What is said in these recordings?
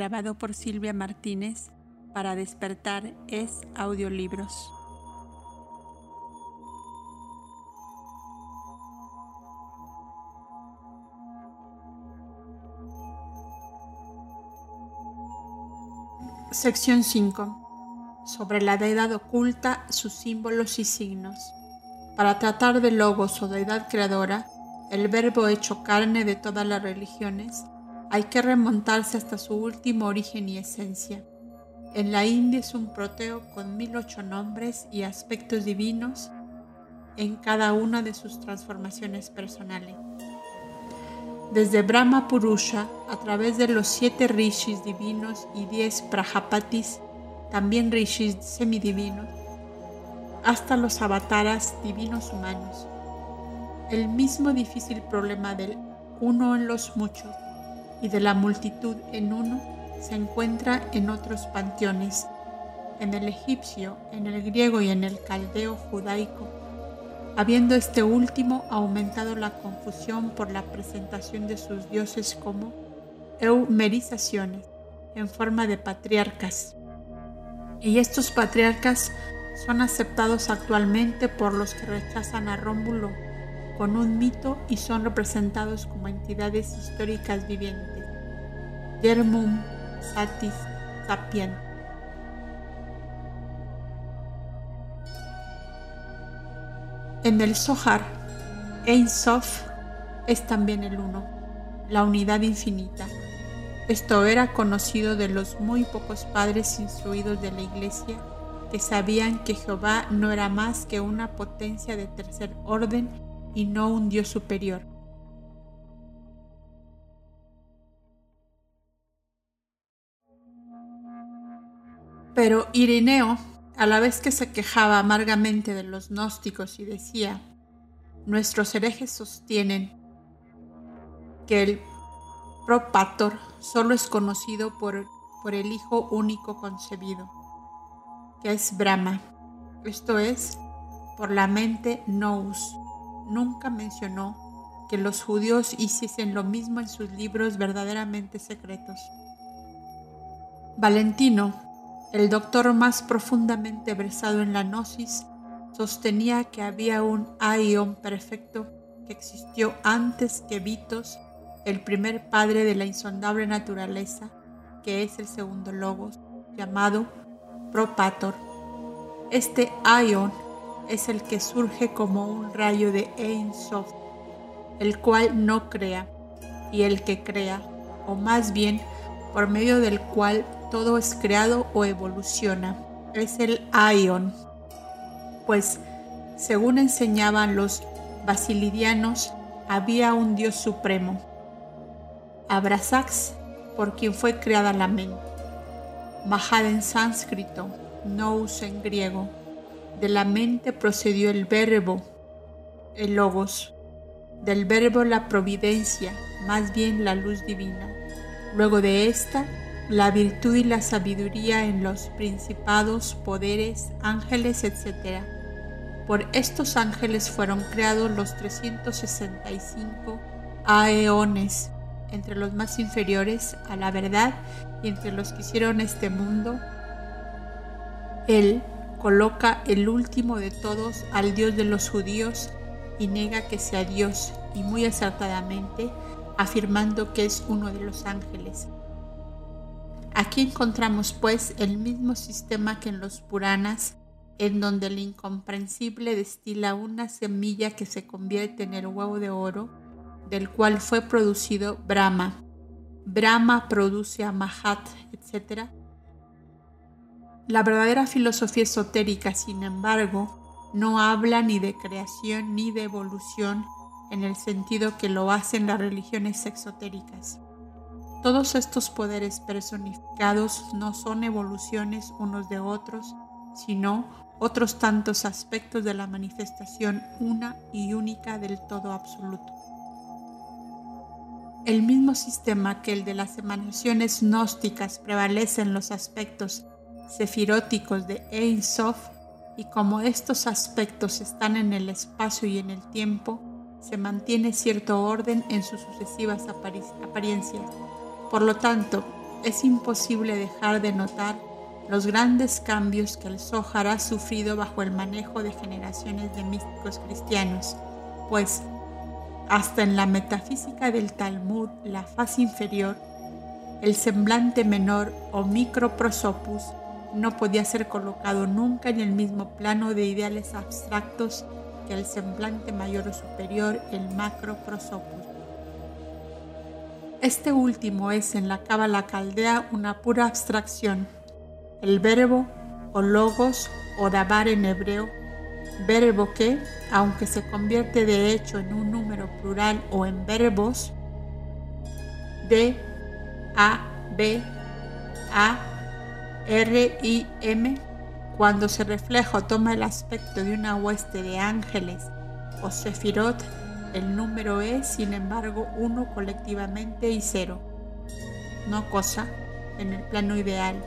grabado por Silvia Martínez para despertar es audiolibros. Sección 5. Sobre la deidad oculta, sus símbolos y signos. Para tratar de logos o deidad creadora, el verbo hecho carne de todas las religiones, hay que remontarse hasta su último origen y esencia. En la India es un proteo con mil ocho nombres y aspectos divinos en cada una de sus transformaciones personales. Desde Brahma Purusha, a través de los siete rishis divinos y diez prajapatis, también rishis semidivinos, hasta los avataras divinos humanos. El mismo difícil problema del uno en los muchos y de la multitud en uno se encuentra en otros panteones, en el egipcio, en el griego y en el caldeo judaico, habiendo este último aumentado la confusión por la presentación de sus dioses como eumerizaciones en forma de patriarcas. Y estos patriarcas son aceptados actualmente por los que rechazan a Rómulo con un mito y son representados como entidades históricas vivientes. Yermum Satis Sapien. En el Zohar, Ein Sof es también el uno, la unidad infinita. Esto era conocido de los muy pocos padres instruidos de la iglesia que sabían que Jehová no era más que una potencia de tercer orden y no un Dios superior. Pero Irineo, a la vez que se quejaba amargamente de los gnósticos y decía, nuestros herejes sostienen que el propator solo es conocido por, por el Hijo único concebido, que es Brahma, esto es, por la mente nous, nunca mencionó que los judíos hiciesen lo mismo en sus libros verdaderamente secretos. Valentino, el doctor más profundamente versado en la gnosis, sostenía que había un aion perfecto que existió antes que Vitos, el primer padre de la insondable naturaleza, que es el segundo logos, llamado Propator. Este aion es el que surge como un rayo de Ein Sof, el cual no crea, y el que crea, o más bien por medio del cual todo es creado o evoluciona, es el Aion. Pues, según enseñaban los basilidianos, había un Dios supremo, Abrasax, por quien fue creada la mente, Mahad en sánscrito, Nous en griego, de la mente procedió el verbo, el logos. Del verbo la providencia, más bien la luz divina. Luego de esta, la virtud y la sabiduría en los principados, poderes, ángeles, etc. Por estos ángeles fueron creados los 365 aeones, entre los más inferiores a la verdad y entre los que hicieron este mundo. Él, coloca el último de todos al Dios de los judíos y niega que sea Dios, y muy acertadamente afirmando que es uno de los ángeles. Aquí encontramos pues el mismo sistema que en los Puranas, en donde el incomprensible destila una semilla que se convierte en el huevo de oro, del cual fue producido Brahma. Brahma produce a Mahat, etc., la verdadera filosofía esotérica, sin embargo, no habla ni de creación ni de evolución en el sentido que lo hacen las religiones exotéricas. Todos estos poderes personificados no son evoluciones unos de otros, sino otros tantos aspectos de la manifestación una y única del todo absoluto. El mismo sistema que el de las emanaciones gnósticas prevalece en los aspectos sefiróticos de Ein Sof y como estos aspectos están en el espacio y en el tiempo, se mantiene cierto orden en sus sucesivas apariencias. Por lo tanto, es imposible dejar de notar los grandes cambios que el Zohar ha sufrido bajo el manejo de generaciones de místicos cristianos, pues hasta en la metafísica del Talmud, la faz inferior, el semblante menor o microprosopus no podía ser colocado nunca en el mismo plano de ideales abstractos que el semblante mayor o superior, el macroprosopus. Este último es en la cábala caldea una pura abstracción. El verbo o logos o dabar en hebreo, verbo que, aunque se convierte de hecho en un número plural o en verbos, D, A, B, A, R, I, M, cuando se refleja o toma el aspecto de una hueste de ángeles o sefirot, el número es, sin embargo, uno colectivamente y cero. No cosa en el plano ideal,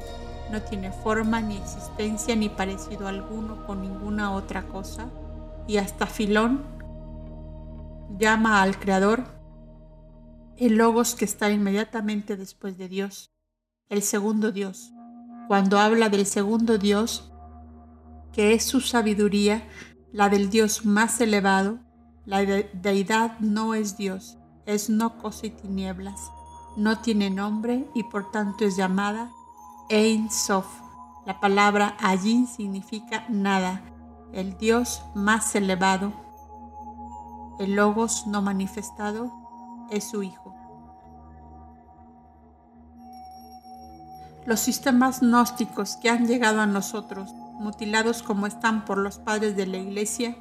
no tiene forma ni existencia ni parecido alguno con ninguna otra cosa, y hasta Filón llama al Creador el Logos que está inmediatamente después de Dios, el segundo Dios. Cuando habla del segundo Dios, que es su sabiduría, la del Dios más elevado, la deidad no es Dios, es no cosa y tinieblas, no tiene nombre y por tanto es llamada Ein Sof. La palabra allí significa nada, el Dios más elevado, el Logos no manifestado, es su Hijo. Los sistemas gnósticos que han llegado a nosotros, mutilados como están por los padres de la Iglesia,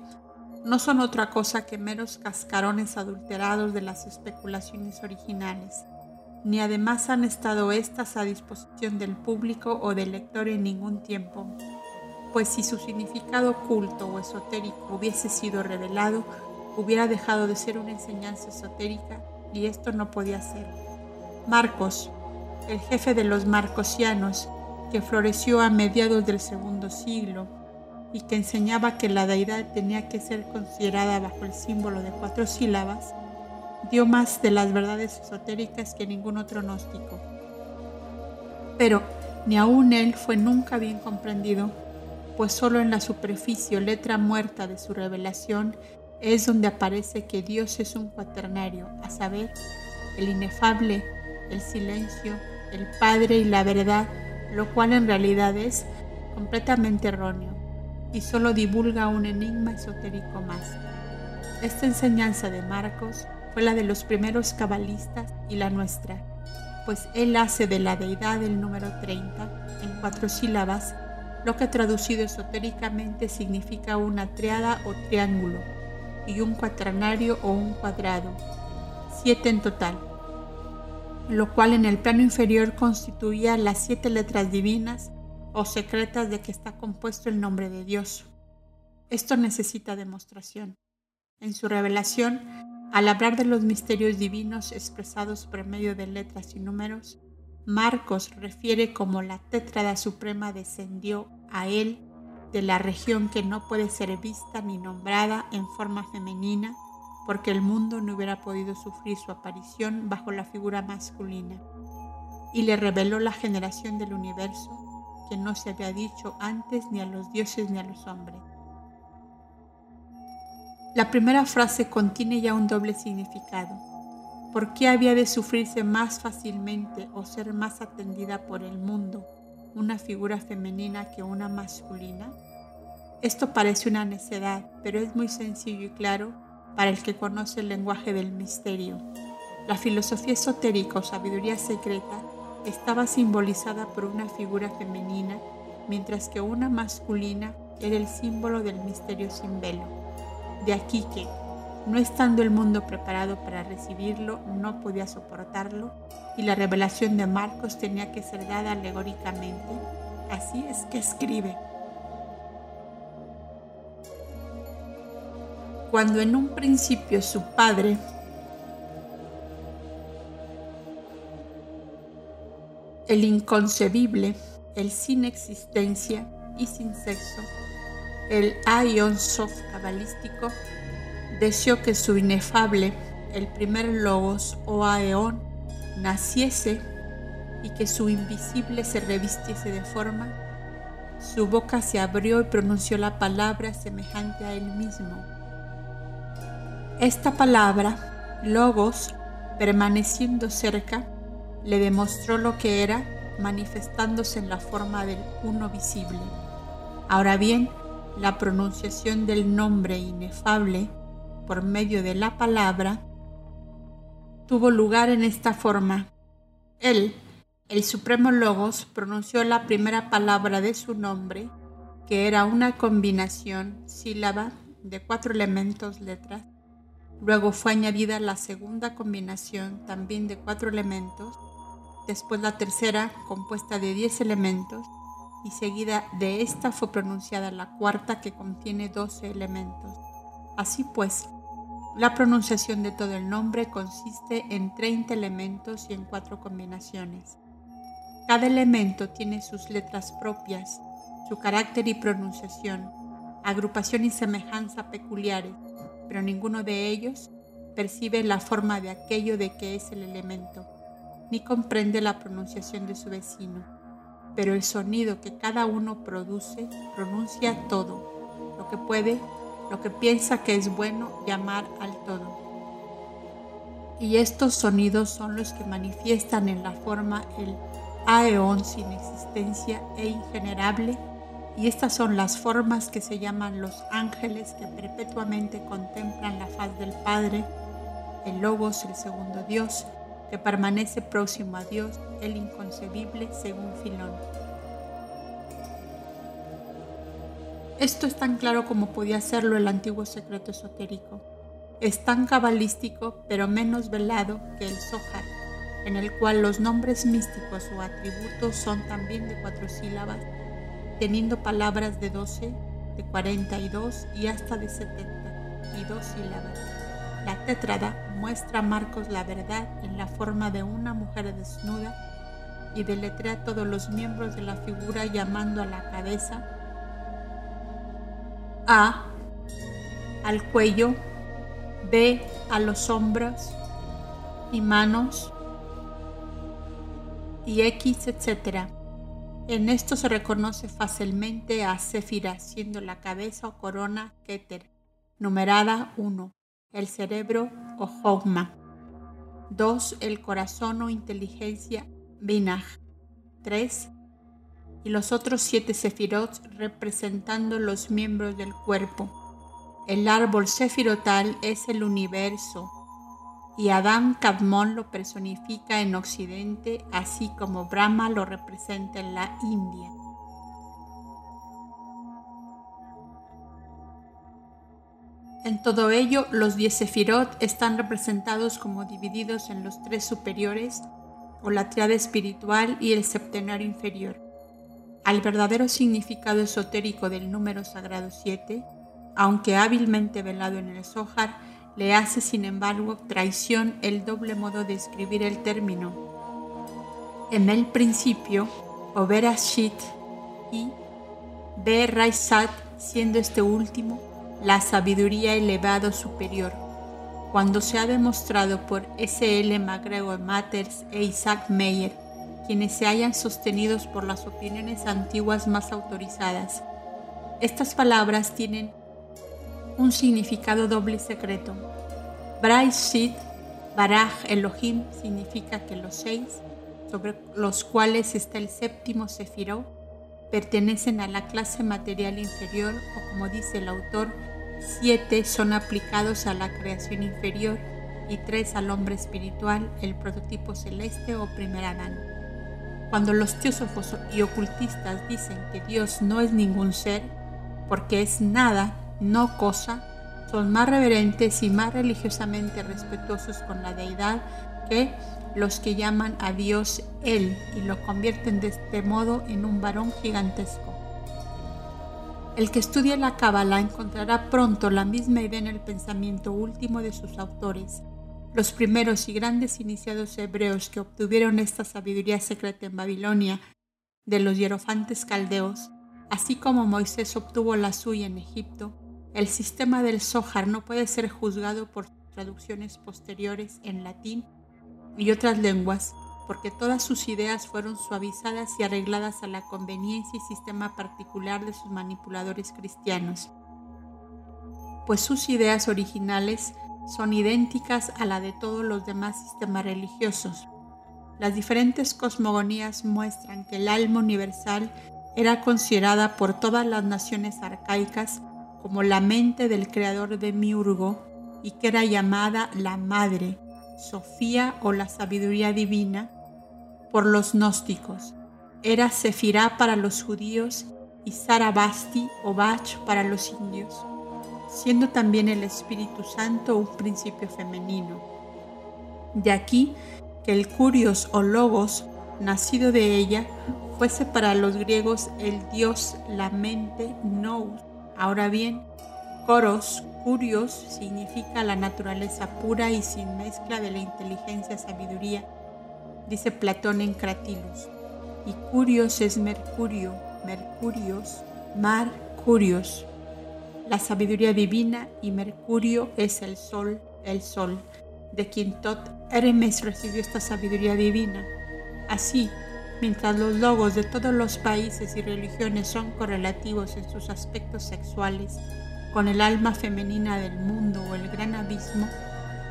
no son otra cosa que meros cascarones adulterados de las especulaciones originales, ni además han estado éstas a disposición del público o del lector en ningún tiempo, pues si su significado oculto o esotérico hubiese sido revelado, hubiera dejado de ser una enseñanza esotérica y esto no podía ser. Marcos, el jefe de los marcosianos, que floreció a mediados del segundo siglo, y que enseñaba que la deidad tenía que ser considerada bajo el símbolo de cuatro sílabas, dio más de las verdades esotéricas que ningún otro gnóstico. Pero ni aun él fue nunca bien comprendido, pues solo en la superficie o letra muerta de su revelación es donde aparece que Dios es un cuaternario, a saber, el inefable, el silencio, el Padre y la verdad, lo cual en realidad es completamente erróneo y solo divulga un enigma esotérico más. Esta enseñanza de Marcos fue la de los primeros cabalistas y la nuestra, pues él hace de la deidad el número 30 en cuatro sílabas, lo que traducido esotéricamente significa una triada o triángulo y un cuaternario o un cuadrado, siete en total, lo cual en el plano inferior constituía las siete letras divinas o secretas de que está compuesto el nombre de Dios. Esto necesita demostración. En su revelación, al hablar de los misterios divinos expresados por medio de letras y números, Marcos refiere como la tétrada suprema descendió a él de la región que no puede ser vista ni nombrada en forma femenina, porque el mundo no hubiera podido sufrir su aparición bajo la figura masculina, y le reveló la generación del universo no se había dicho antes ni a los dioses ni a los hombres. La primera frase contiene ya un doble significado. ¿Por qué había de sufrirse más fácilmente o ser más atendida por el mundo una figura femenina que una masculina? Esto parece una necedad, pero es muy sencillo y claro para el que conoce el lenguaje del misterio. La filosofía esotérica o sabiduría secreta estaba simbolizada por una figura femenina, mientras que una masculina era el símbolo del misterio sin velo. De aquí que, no estando el mundo preparado para recibirlo, no podía soportarlo y la revelación de Marcos tenía que ser dada alegóricamente. Así es que escribe. Cuando en un principio su padre el inconcebible, el sin existencia y sin sexo, el Aion Sof cabalístico, deseó que su inefable, el primer logos o Aeon, naciese y que su invisible se revistiese de forma, su boca se abrió y pronunció la palabra semejante a él mismo. Esta palabra, logos, permaneciendo cerca, le demostró lo que era, manifestándose en la forma del uno visible. Ahora bien, la pronunciación del nombre inefable por medio de la palabra tuvo lugar en esta forma. Él, el Supremo Logos, pronunció la primera palabra de su nombre, que era una combinación sílaba de cuatro elementos letras. Luego fue añadida la segunda combinación, también de cuatro elementos. Después la tercera, compuesta de diez elementos. Y seguida de esta fue pronunciada la cuarta, que contiene doce elementos. Así pues, la pronunciación de todo el nombre consiste en 30 elementos y en cuatro combinaciones. Cada elemento tiene sus letras propias, su carácter y pronunciación, agrupación y semejanza peculiares, pero ninguno de ellos percibe la forma de aquello de que es el elemento, ni comprende la pronunciación de su vecino, pero el sonido que cada uno produce pronuncia todo, lo que puede lo que piensa que es bueno llamar al todo. Y estos sonidos son los que manifiestan en la forma el aeón sin existencia e ingenerable, y estas son las formas que se llaman los ángeles que perpetuamente contemplan la faz del Padre, el Logos, el segundo Dios, que permanece próximo a Dios, el inconcebible según Filón. Esto es tan claro como podía serlo el antiguo secreto esotérico. Es tan cabalístico, pero menos velado que el Zohar, en el cual los nombres místicos o atributos son también de cuatro sílabas, teniendo palabras de doce, de cuarenta y dos y hasta de setenta y dos sílabas. La tétrada muestra a Marcos la verdad en la forma de una mujer desnuda y deletrea todos los miembros de la figura llamando a la cabeza a al cuello, B a los hombros y manos y X, etc. En esto se reconoce fácilmente a Sefira, siendo la cabeza o corona Keter, numerada 1, el cerebro o Hogma, 2, el corazón o inteligencia Binah, 3, y los otros siete sefirot representando los miembros del cuerpo. El árbol sefirotal es el universo y Adán Kadmon lo personifica en Occidente, así como Brahma lo representa en la India. En todo ello, los diez sefirot están representados como divididos en los tres superiores, o la triada espiritual y el septenario inferior. Al verdadero significado esotérico del número sagrado 7, aunque hábilmente velado en el Zohar, le hace sin embargo traición el doble modo de escribir el término. En el principio, o Berashit y Beraisat, siendo este último la sabiduría elevado superior. Cuando se ha demostrado por S. L. McGregor Matters e Isaac Meyer quienes se hayan sostenidos por las opiniones antiguas más autorizadas. Estas palabras tienen un significado doble secreto. Shit, Baraj Elohim significa que los seis, sobre los cuales está el séptimo Sefiró, pertenecen a la clase material inferior o como dice el autor, siete son aplicados a la creación inferior y tres al hombre espiritual, el prototipo celeste o primer Adán. Cuando los teósofos y ocultistas dicen que Dios no es ningún ser, porque es nada, no cosa, son más reverentes y más religiosamente respetuosos con la deidad que los que llaman a Dios Él y lo convierten de este modo en un varón gigantesco. El que estudie la Cábala encontrará pronto la misma idea en el pensamiento último de sus autores, los primeros y grandes iniciados hebreos que obtuvieron esta sabiduría secreta en Babilonia de los hierofantes caldeos, así como Moisés obtuvo la suya en Egipto, el sistema del Zohar no puede ser juzgado por traducciones posteriores en latín y otras lenguas, porque todas sus ideas fueron suavizadas y arregladas a la conveniencia y sistema particular de sus manipuladores cristianos, pues sus ideas originales son idénticas a la de todos los demás sistemas religiosos. Las diferentes cosmogonías muestran que el alma universal era considerada por todas las naciones arcaicas como la mente del creador de Miurgo y que era llamada la Madre, Sofía o la sabiduría divina por los gnósticos. Era Sefirá para los judíos y Sarabasti o Bach para los indios, siendo también el Espíritu Santo un principio femenino. De aquí que el Curios o Logos, nacido de ella, fuese para los griegos el dios, la mente, nous. Ahora bien, Coros, Curios, significa la naturaleza pura y sin mezcla de la inteligencia sabiduría, dice Platón en Cratilus. Y Curios es Mercurio, Mercurios, Mar, Curios, la sabiduría divina y Mercurio es el sol, el sol, de quien Tot Hermes recibió esta sabiduría divina. Así, mientras los logos de todos los países y religiones son correlativos en sus aspectos sexuales con el alma femenina del mundo o el gran abismo,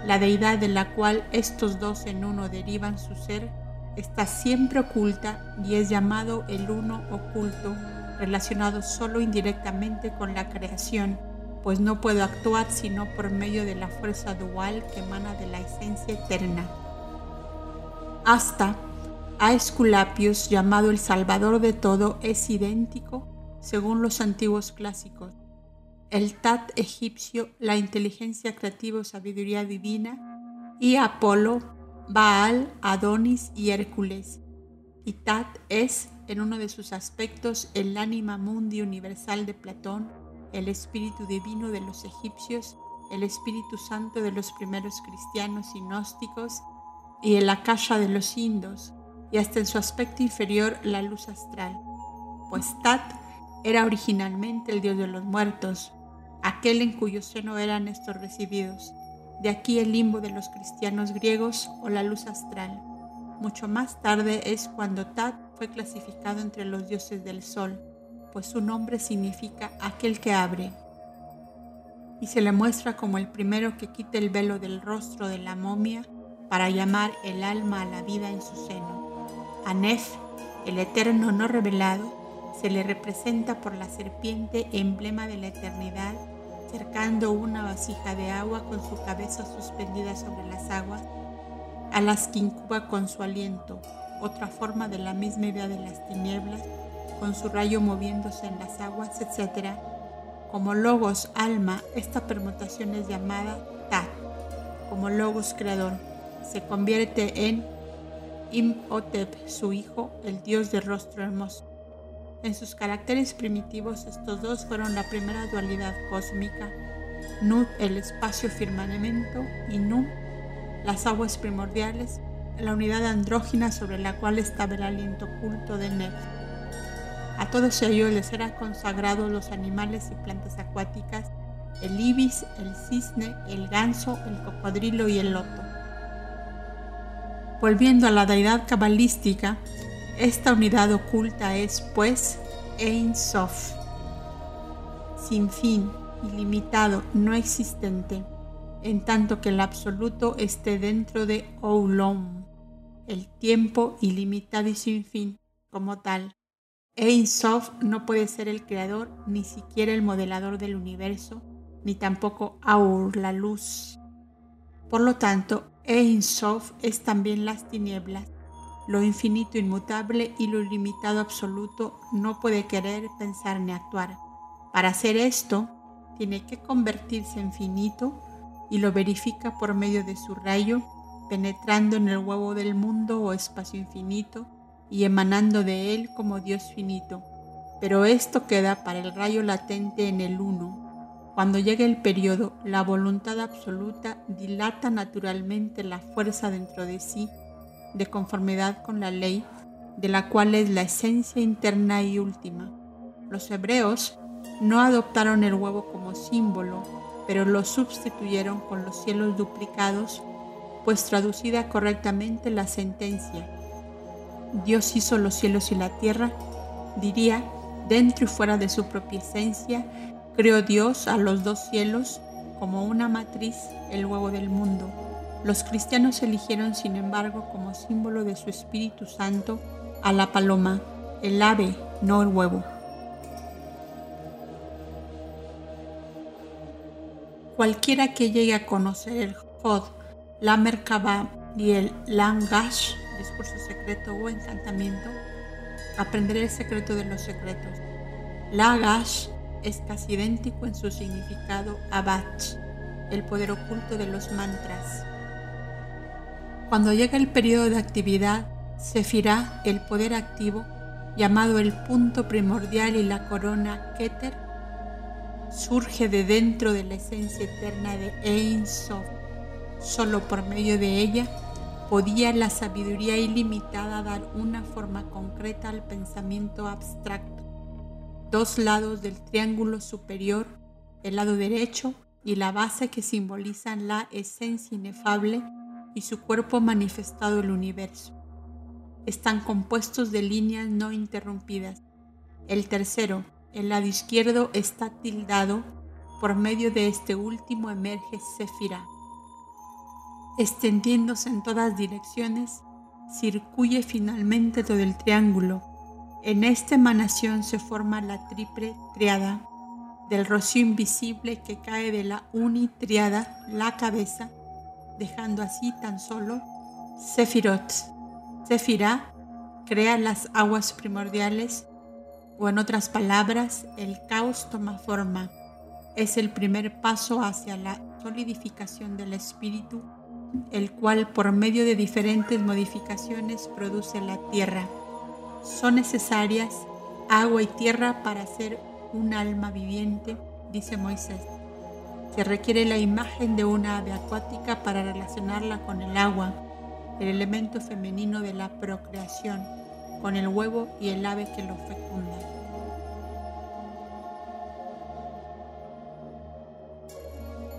la deidad de la cual estos dos en uno derivan su ser, está siempre oculta y es llamado el uno oculto, relacionado solo indirectamente con la creación, pues no puede actuar sino por medio de la fuerza dual que emana de la esencia eterna. Hasta a Esculapius, llamado el Salvador de todo, es idéntico, según los antiguos clásicos. El Tat egipcio, la inteligencia creativa o sabiduría divina, y Apolo, Baal, Adonis y Hércules. Y Tat es, en uno de sus aspectos, el ánima mundi universal de Platón, el espíritu divino de los egipcios, el espíritu santo de los primeros cristianos y gnósticos, y el akasha de los indos, y hasta en su aspecto inferior la luz astral, pues Tat era originalmente el dios de los muertos, aquel en cuyo seno eran estos recibidos. De aquí el limbo de los cristianos griegos o la luz astral. Mucho más tarde es cuando Tat fue clasificado entre los dioses del sol, pues su nombre significa aquel que abre, y se le muestra como el primero que quita el velo del rostro de la momia para llamar el alma a la vida en su seno. A Nef, el eterno no revelado, se le representa por la serpiente emblema de la eternidad, cercando una vasija de agua con su cabeza suspendida sobre las aguas, a las que incuba con su aliento, otra forma de la misma idea de las tinieblas, con su rayo moviéndose en las aguas, etc. Como logos alma, esta permutación es llamada Tat, como logos creador. Se convierte en Imhotep, su hijo, el dios de rostro hermoso. En sus caracteres primitivos, estos dos fueron la primera dualidad cósmica, Nut, el espacio firmamento, y Nu, las aguas primordiales, la unidad andrógina sobre la cual estaba el aliento oculto de Nef. A todos ellos les eran consagrados los animales y plantas acuáticas, el ibis, el cisne, el ganso, el cocodrilo y el loto. Volviendo a la deidad cabalística, esta unidad oculta es, pues, Ein Sof, sin fin, ilimitado, no existente, en tanto que el absoluto esté dentro de Oulom, el tiempo ilimitado y sin fin, como tal. Ein Sof no puede ser el creador, ni siquiera el modelador del universo, ni tampoco Aur, la luz. Por lo tanto, Ein Sof es también las tinieblas. Lo infinito inmutable y lo ilimitado absoluto no puede querer, pensar ni actuar. Para hacer esto, tiene que convertirse en finito y lo verifica por medio de su rayo, penetrando en el huevo del mundo o espacio infinito y emanando de él como Dios finito. Pero esto queda para el rayo latente en el uno. Cuando llegue el periodo, la voluntad absoluta dilata naturalmente la fuerza dentro de sí, de conformidad con la ley, de la cual es la esencia interna y última. Los hebreos no adoptaron el huevo como símbolo, pero lo sustituyeron con los cielos duplicados, pues traducida correctamente la sentencia, Dios hizo los cielos y la tierra, diría, dentro y fuera de su propia esencia, creó Dios a los dos cielos como una matriz, el huevo del mundo. Los cristianos eligieron, sin embargo, como símbolo de su Espíritu Santo a la paloma, el ave, no el huevo. Cualquiera que llegue a conocer el Jod, la Merkabah y el Langash, discurso secreto o encantamiento, aprenderá el secreto de los secretos. Lagash es casi idéntico en su significado a Bach, el poder oculto de los mantras. Cuando llega el periodo de actividad, Sefirá, el poder activo, llamado el punto primordial y la corona Keter, surge de dentro de la esencia eterna de Ein Sof. Solo por medio de ella podía la sabiduría ilimitada dar una forma concreta al pensamiento abstracto. Dos lados del triángulo superior, el lado derecho y la base que simbolizan la esencia inefable y su cuerpo manifestado el universo. Están compuestos de líneas no interrumpidas. El tercero, el lado izquierdo, está tildado. Por medio de este último emerge Sefira. Extendiéndose en todas direcciones, circuye finalmente todo el triángulo. En esta emanación se forma la triple triada del rocío invisible que cae de la unitriada, la cabeza, dejando así tan solo Sefirot. Sefirá crea las aguas primordiales o en otras palabras, el caos toma forma. Es el primer paso hacia la solidificación del espíritu, el cual por medio de diferentes modificaciones produce la tierra. Son necesarias agua y tierra para ser un alma viviente, dice Moisés. Se requiere la imagen de una ave acuática para relacionarla con el agua, el elemento femenino de la procreación, con el huevo y el ave que lo fecunda.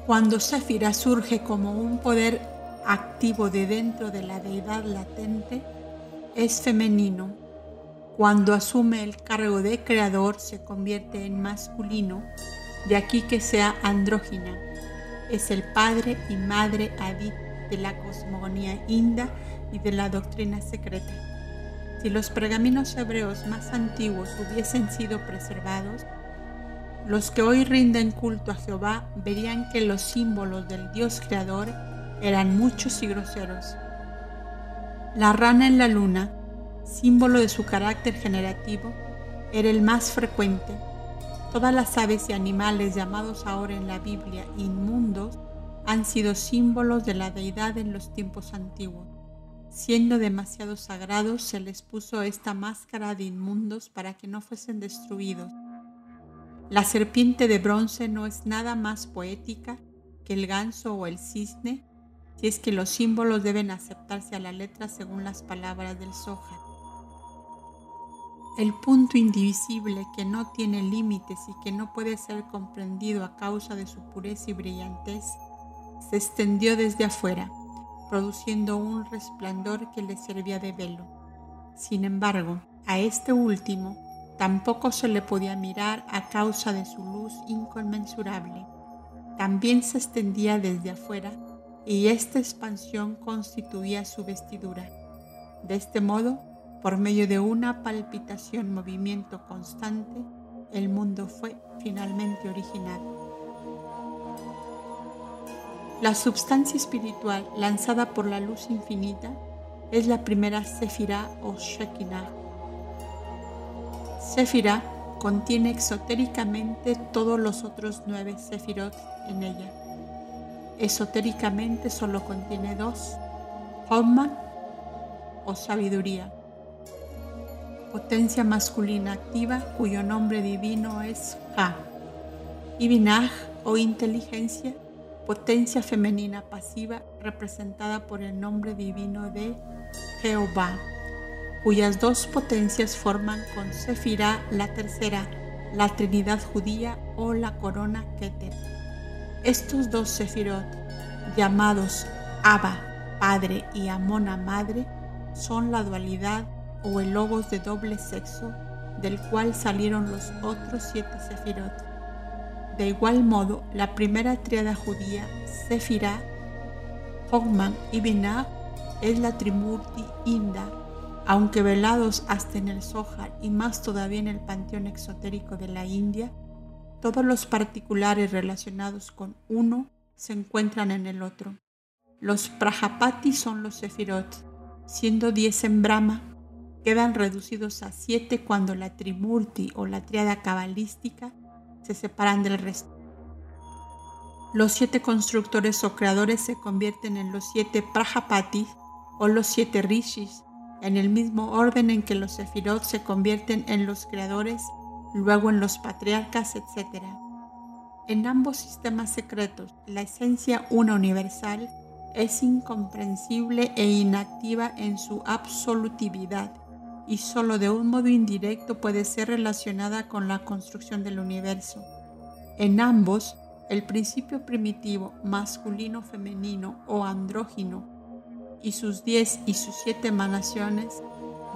Cuando Sefira surge como un poder activo de dentro de la deidad latente, es femenino. Cuando asume el cargo de creador se convierte en masculino de aquí que sea andrógina. Es el padre y madre Adit de la cosmogonía inda y de la doctrina secreta. Si los pergaminos hebreos más antiguos hubiesen sido preservados, los que hoy rinden culto a Jehová verían que los símbolos del Dios creador eran muchos y groseros. La rana en la luna, símbolo de su carácter generativo, era el más frecuente Todas las aves y animales llamados ahora en la Biblia inmundos han sido símbolos de la deidad en los tiempos antiguos. Siendo demasiado sagrados, se les puso esta máscara de inmundos para que no fuesen destruidos. La serpiente de bronce no es nada más poética que el ganso o el cisne, si es que los símbolos deben aceptarse a la letra según las palabras del Zohar. El punto indivisible que no tiene límites y que no puede ser comprendido a causa de su pureza y brillantez, se extendió desde afuera, produciendo un resplandor que le servía de velo. Sin embargo, a este último tampoco se le podía mirar a causa de su luz inconmensurable. También se extendía desde afuera y esta expansión constituía su vestidura. De este modo, por medio de una palpitación, movimiento constante, el mundo fue finalmente originado. La substancia espiritual lanzada por la luz infinita es la primera Sefirah o Shekinah. Sefirah contiene exotéricamente todos los otros nueve Sefirot en ella. Esotéricamente solo contiene dos, Homan o sabiduría potencia masculina activa cuyo nombre divino es Ha. Y Binah o inteligencia, potencia femenina pasiva representada por el nombre divino de Jehová, cuyas dos potencias forman con Sefirah la tercera, la Trinidad judía o la corona Keter. Estos dos Sefirot, llamados Abba, Padre, y Amona, Madre, son la dualidad o el logos de doble sexo, del cual salieron los otros siete sefirot. De igual modo, la primera triada judía, Sefirah, Hogman y Binah, es la Trimurti Inda, aunque velados hasta en el Zohar y más todavía en el panteón exotérico de la India, todos los particulares relacionados con uno se encuentran en el otro. Los Prajapati son los Sefirot, siendo diez en Brahma, quedan reducidos a siete cuando la Trimurti o la triada cabalística se separan del resto. Los siete constructores o creadores se convierten en los siete Prajapatis o los siete Rishis, en el mismo orden en que los Sefirot se convierten en los creadores luego en los patriarcas, etc. En ambos sistemas secretos, la esencia una universal es incomprensible e inactiva en su absolutividad y solo de un modo indirecto puede ser relacionada con la construcción del universo. En ambos, el principio primitivo masculino-femenino o andrógino y sus diez y sus siete emanaciones,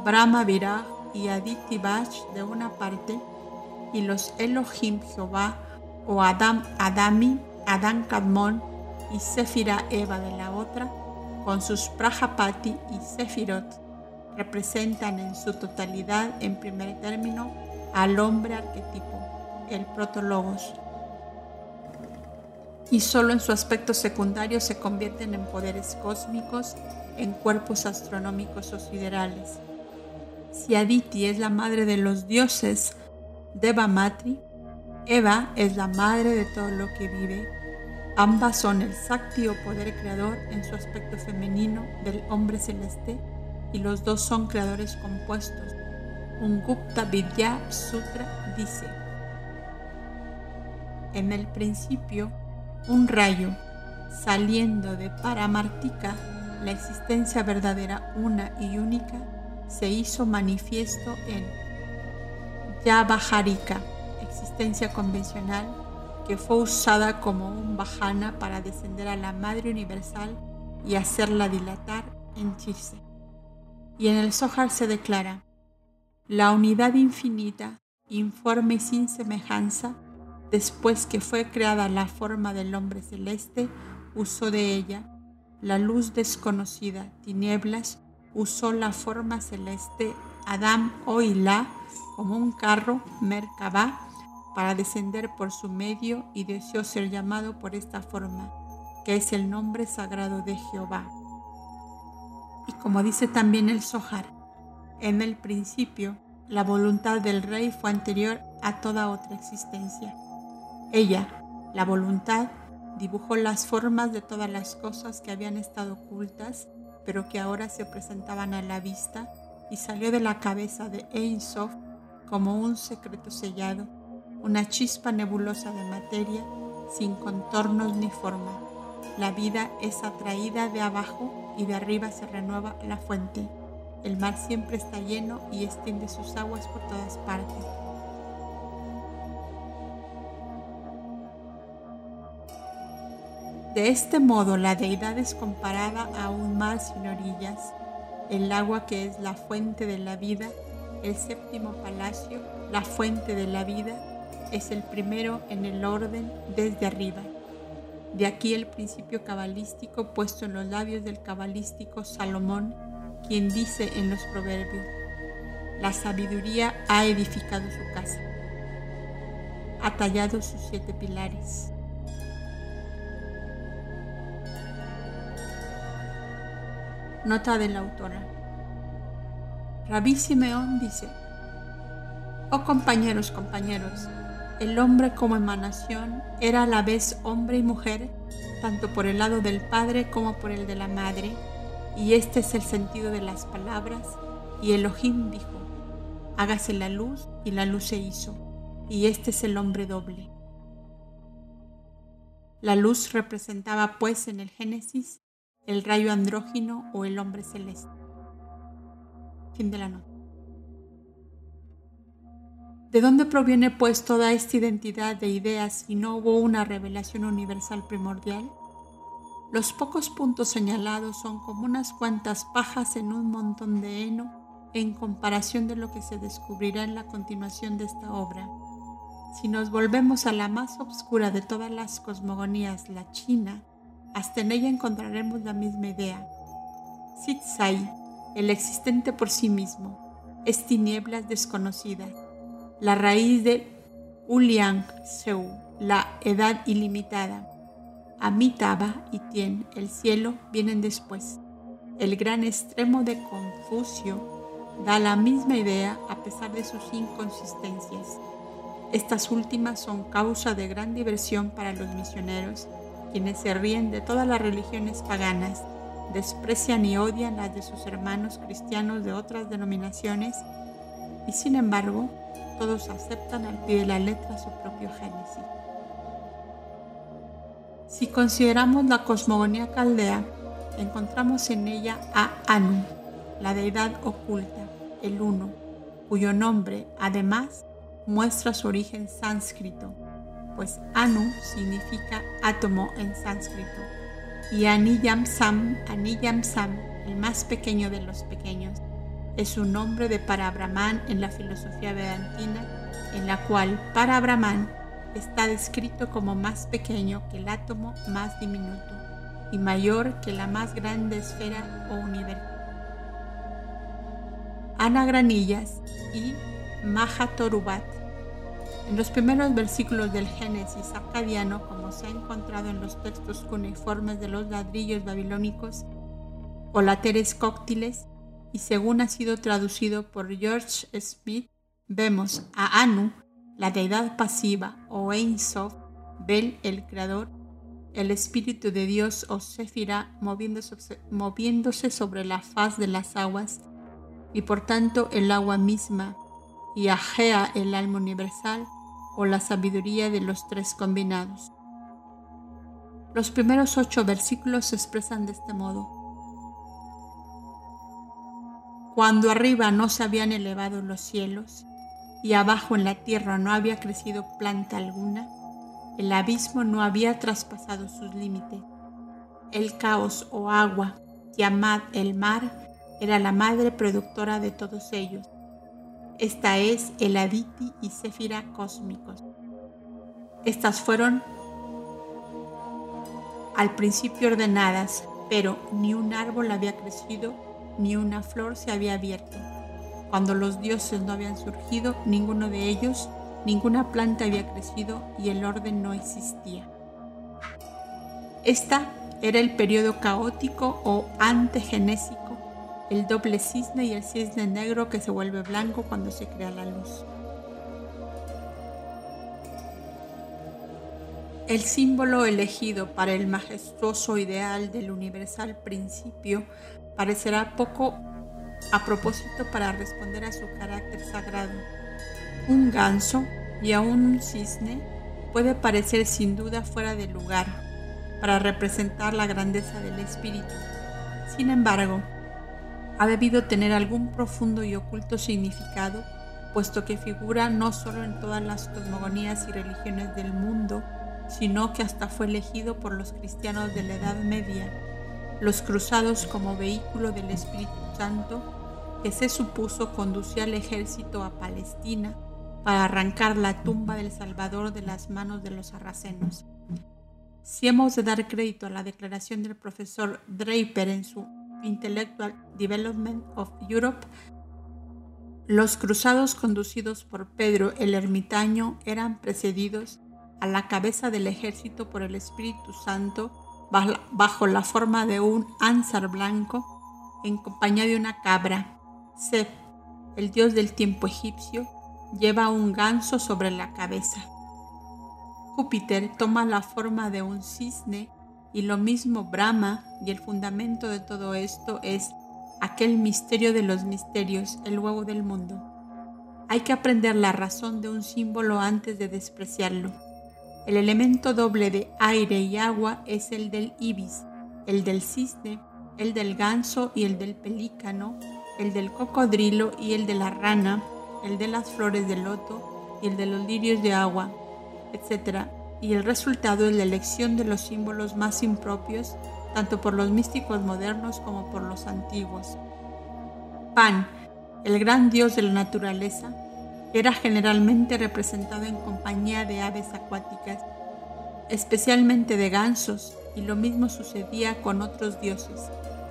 Brahma Viraj y Aditi Bach de una parte, y los Elohim Jehová o Adam Adami, Adán Kadmon y Sefira Eva de la otra, con sus Prajapati y Sefirot, representan en su totalidad, en primer término, al hombre arquetipo, el protologos, y solo en su aspecto secundario se convierten en poderes cósmicos, en cuerpos astronómicos o siderales. Si Aditi es la madre de los dioses, Deva Matri, Eva es la madre de todo lo que vive. Ambas son el Sakti o poder creador en su aspecto femenino del hombre celeste y los dos son creadores compuestos. Un Gupta Vidya Sutra dice, en el principio, un rayo saliendo de Paramartika, la existencia verdadera una y única, se hizo manifiesto en Bajarika, existencia convencional que fue usada como un bajana para descender a la Madre Universal y hacerla dilatar, henchirse. Y en el Zohar se declara, la unidad infinita, informe y sin semejanza, después que fue creada la forma del hombre celeste, usó de ella, la luz desconocida, tinieblas, usó la forma celeste, Adam o Ilá, como un carro, Merkabah, para descender por su medio y deseó ser llamado por esta forma, que es el nombre sagrado de Jehová. Y como dice también el Zohar, en el principio la voluntad del rey fue anterior a toda otra existencia. Ella, la voluntad, dibujó las formas de todas las cosas que habían estado ocultas, pero que ahora se presentaban a la vista, y salió de la cabeza de Ein Sof como un secreto sellado, una chispa nebulosa de materia sin contornos ni forma. La vida es atraída de abajo y de arriba se renueva la fuente. El mar siempre está lleno y extiende sus aguas por todas partes. De este modo la deidad es comparada a un mar sin orillas, el agua que es la fuente de la vida el séptimo palacio, la fuente de la vida, es el primero en el orden desde arriba. De aquí el principio cabalístico puesto en los labios del cabalístico Salomón, quien dice en los proverbios, la sabiduría ha edificado su casa, ha tallado sus siete pilares. Nota de la autora. Rabí Simeón dice, Oh compañeros, compañeros, el hombre como emanación era a la vez hombre y mujer, tanto por el lado del padre como por el de la madre, y este es el sentido de las palabras, y Elohim dijo, hágase la luz, y la luz se hizo, y este es el hombre doble. La luz representaba pues en el Génesis el rayo andrógino o el hombre celeste. Fin de la nota. ¿De dónde proviene pues toda esta identidad de ideas si no hubo una revelación universal primordial? Los pocos puntos señalados son como unas cuantas pajas en un montón de heno en comparación de lo que se descubrirá en la continuación de esta obra. Si nos volvemos a la más obscura de todas las cosmogonías, la China, hasta en ella encontraremos la misma idea. Sitzai, el existente por sí mismo, es tinieblas desconocidas, la raíz de Uliang Seu, la edad ilimitada. Amitabha y Tien, el cielo, vienen después. El gran extremo de Confucio da la misma idea a pesar de sus inconsistencias. Estas últimas son causa de gran diversión para los misioneros, quienes se ríen de todas las religiones paganas, desprecian y odian las de sus hermanos cristianos de otras denominaciones y sin embargo todos aceptan al pie de la letra su propio Génesis. Si consideramos la cosmogonía caldea, encontramos en ella a Anu, la deidad oculta, el Uno, cuyo nombre, además, muestra su origen sánscrito, pues Anu significa átomo en sánscrito, y Aniyam Sam, Aniyam Sam, el más pequeño de los pequeños, es un nombre de Parabrahman en la filosofía vedantina, en la cual Parabrahman está descrito como más pequeño que el átomo más diminuto y mayor que la más grande esfera o universo. Anagranillas y Mahatorubat. En los primeros versículos del Génesis acadiano, como se ha encontrado en los textos cuneiformes de los ladrillos babilónicos o láteres cóctiles, y según ha sido traducido por George Smith, vemos a Anu, la deidad pasiva, o Ein Sof, Bel, el creador, el Espíritu de Dios o Sefira moviéndose, moviéndose sobre la faz de las aguas y por tanto el agua misma, y Agea el alma universal o la sabiduría de los tres combinados. Los primeros ocho versículos se expresan de este modo. Cuando arriba no se habían elevado los cielos y abajo en la tierra no había crecido planta alguna, el abismo no había traspasado sus límites. El caos o agua, llamad el mar, era la madre productora de todos ellos. Esta es el Aditi y Sefira cósmicos. Estas fueron al principio ordenadas, pero ni un árbol había crecido, ni una flor se había abierto. Cuando los dioses no habían surgido, ninguno de ellos, ninguna planta había crecido y el orden no existía. Esta era el periodo caótico o antegenésico el doble cisne y el cisne negro que se vuelve blanco cuando se crea la luz. El símbolo elegido para el majestuoso ideal del universal principio parecerá poco a propósito para responder a su carácter sagrado. Un ganso y aún un cisne puede parecer sin duda fuera de lugar para representar la grandeza del espíritu. Sin embargo, ha debido tener algún profundo y oculto significado, puesto que figura no solo en todas las cosmogonías y religiones del mundo, sino que hasta fue elegido por los cristianos de la Edad Media, los cruzados como vehículo del Espíritu Santo, que se supuso conducía al ejército a Palestina para arrancar la tumba del Salvador de las manos de los sarracenos. Si hemos de dar crédito a la declaración del profesor Draper en su Intellectual Development of Europe, los cruzados conducidos por Pedro el ermitaño eran precedidos a la cabeza del ejército por el Espíritu Santo bajo la forma de un ánsar blanco en compañía de una cabra. Seth, el dios del tiempo egipcio, lleva un ganso sobre la cabeza. Júpiter toma la forma de un cisne y lo mismo Brahma, y el fundamento de todo esto es aquel misterio de los misterios, el huevo del mundo. Hay que aprender la razón de un símbolo antes de despreciarlo. El elemento doble de aire y agua es el del ibis, el del cisne, el del ganso y el del pelícano, el del cocodrilo y el de la rana, el de las flores de loto y el de los lirios de agua, etc y el resultado es la elección de los símbolos más impropios tanto por los místicos modernos como por los antiguos. Pan, el gran dios de la naturaleza, era generalmente representado en compañía de aves acuáticas, especialmente de gansos, y lo mismo sucedía con otros dioses.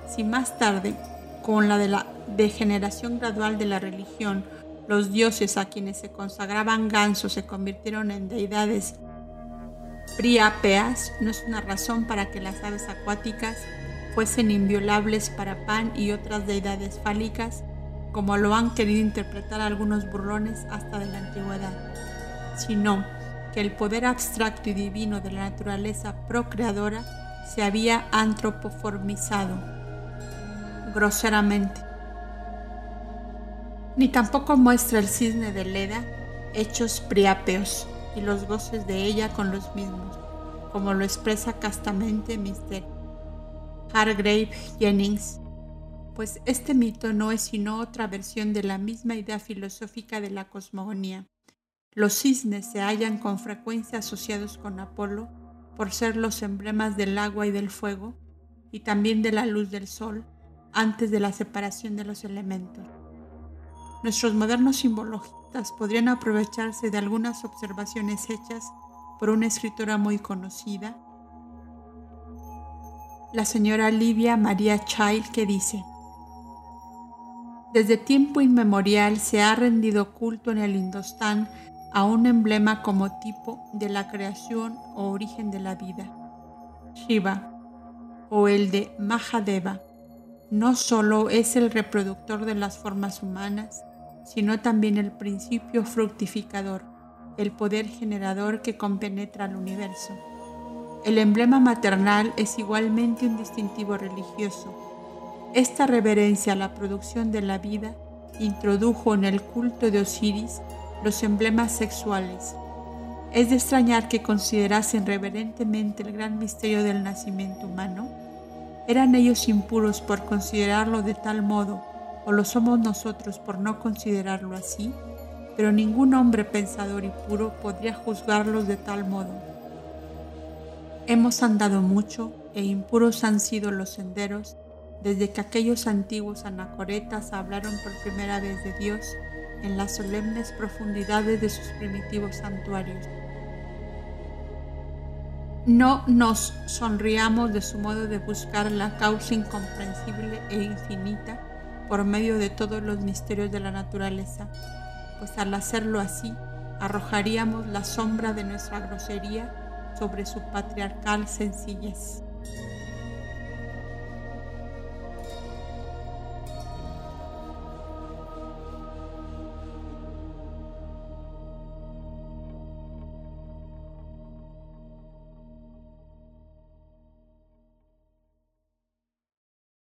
Si más tarde, con la de la degeneración gradual de la religión, los dioses a quienes se consagraban gansos se convirtieron en deidades priapeas, no es una razón para que las aves acuáticas fuesen inviolables para Pan y otras deidades fálicas, como lo han querido interpretar algunos burlones hasta de la antigüedad, sino que el poder abstracto y divino de la naturaleza procreadora se había antropoformizado groseramente ni tampoco muestra el cisne de Leda hechos priápeos y los goces de ella con los mismos, como lo expresa castamente Mr. Hargrave Jennings, pues este mito no es sino otra versión de la misma idea filosófica de la cosmogonía. Los cisnes se hallan con frecuencia asociados con Apolo por ser los emblemas del agua y del fuego, y también de la luz del sol, antes de la separación de los elementos. Nuestros modernos simbologistas podrían aprovecharse de algunas observaciones hechas por una escritora muy conocida, la señora Livia María Child, que dice, desde tiempo inmemorial se ha rendido culto en el Indostán a un emblema como tipo de la creación o origen de la vida, Shiva, o el de Mahadeva, no solo es el reproductor de las formas humanas, sino también el principio fructificador, el poder generador que compenetra al universo. El emblema maternal es igualmente un distintivo religioso. Esta reverencia a la producción de la vida introdujo en el culto de Osiris los emblemas sexuales. Es de extrañar que considerasen reverentemente el gran misterio del nacimiento humano. ¿Eran ellos impuros por considerarlo de tal modo o lo somos nosotros por no considerarlo así, pero ningún hombre pensador y puro podría juzgarlos de tal modo. Hemos andado mucho e impuros han sido los senderos desde que aquellos antiguos anacoretas hablaron por primera vez de Dios en las solemnes profundidades de sus primitivos santuarios. No nos sonriamos de su modo de buscar la causa incomprensible e infinita por medio de todos los misterios de la naturaleza, pues al hacerlo así arrojaríamos la sombra de nuestra grosería sobre su patriarcal sencillez.